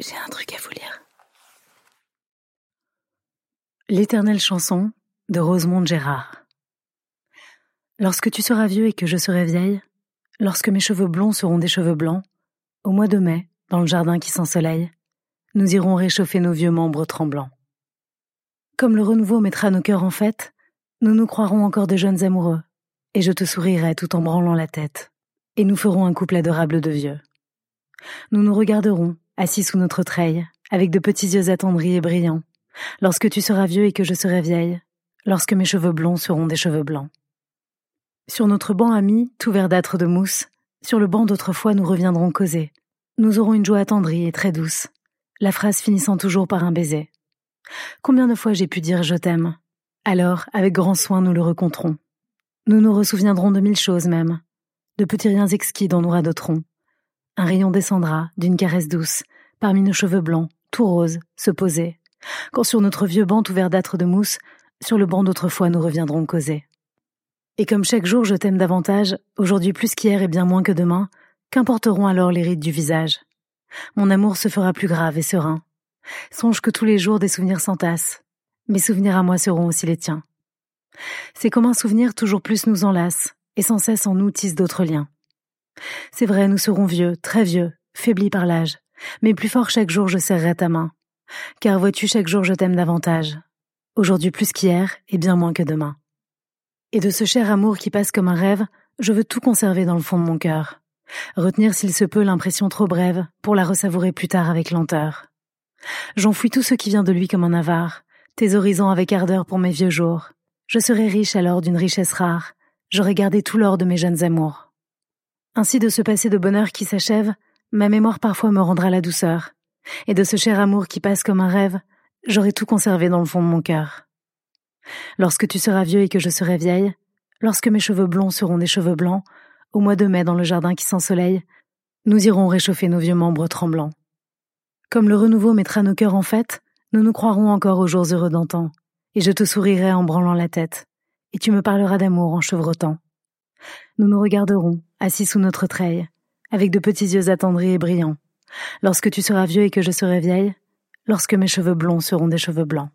J'ai un truc à vous lire. L'éternelle chanson de Rosemonde Gérard. Lorsque tu seras vieux et que je serai vieille, lorsque mes cheveux blonds seront des cheveux blancs, au mois de mai, dans le jardin qui s'ensoleille, nous irons réchauffer nos vieux membres tremblants. Comme le renouveau mettra nos cœurs en fête, nous nous croirons encore de jeunes amoureux, et je te sourirai tout en branlant la tête, et nous ferons un couple adorable de vieux. Nous nous regarderons, assis sous notre treille, avec de petits yeux attendris et brillants, lorsque tu seras vieux et que je serai vieille, lorsque mes cheveux blonds seront des cheveux blancs. Sur notre banc ami, tout verdâtre de mousse, sur le banc d'autrefois nous reviendrons causer. Nous aurons une joie attendrie et très douce, la phrase finissant toujours par un baiser. Combien de fois j'ai pu dire je t'aime Alors, avec grand soin, nous le recontrons. Nous nous ressouviendrons de mille choses même, de petits riens exquis dont nous radoterons, un rayon descendra, d'une caresse douce, parmi nos cheveux blancs, tout roses, se poser. Quand sur notre vieux banc tout verdâtre de mousse, sur le banc d'autrefois nous reviendrons causer. Et comme chaque jour je t'aime davantage, aujourd'hui plus qu'hier et bien moins que demain, qu'importeront alors les rides du visage? Mon amour se fera plus grave et serein. Songe que tous les jours des souvenirs s'entassent. Mes souvenirs à moi seront aussi les tiens. C'est comme un souvenir toujours plus nous enlace, et sans cesse en nous tisse d'autres liens. C'est vrai, nous serons vieux, très vieux, faiblis par l'âge, mais plus fort chaque jour je serrerai ta main. Car vois-tu, chaque jour je t'aime davantage. Aujourd'hui plus qu'hier et bien moins que demain. Et de ce cher amour qui passe comme un rêve, je veux tout conserver dans le fond de mon cœur. Retenir s'il se peut l'impression trop brève pour la ressavourer plus tard avec lenteur. J'enfouis tout ce qui vient de lui comme un avare, tes horizons avec ardeur pour mes vieux jours. Je serai riche alors d'une richesse rare, j'aurai gardé tout l'or de mes jeunes amours. Ainsi de ce passé de bonheur qui s'achève, ma mémoire parfois me rendra la douceur, et de ce cher amour qui passe comme un rêve, j'aurai tout conservé dans le fond de mon cœur. Lorsque tu seras vieux et que je serai vieille, lorsque mes cheveux blonds seront des cheveux blancs, au mois de mai dans le jardin qui s'ensoleille, nous irons réchauffer nos vieux membres tremblants. Comme le renouveau mettra nos cœurs en fête, nous nous croirons encore aux jours heureux d'antan, et je te sourirai en branlant la tête, et tu me parleras d'amour en chevrotant. Nous nous regarderons, assis sous notre treille, avec de petits yeux attendris et brillants. Lorsque tu seras vieux et que je serai vieille, lorsque mes cheveux blonds seront des cheveux blancs.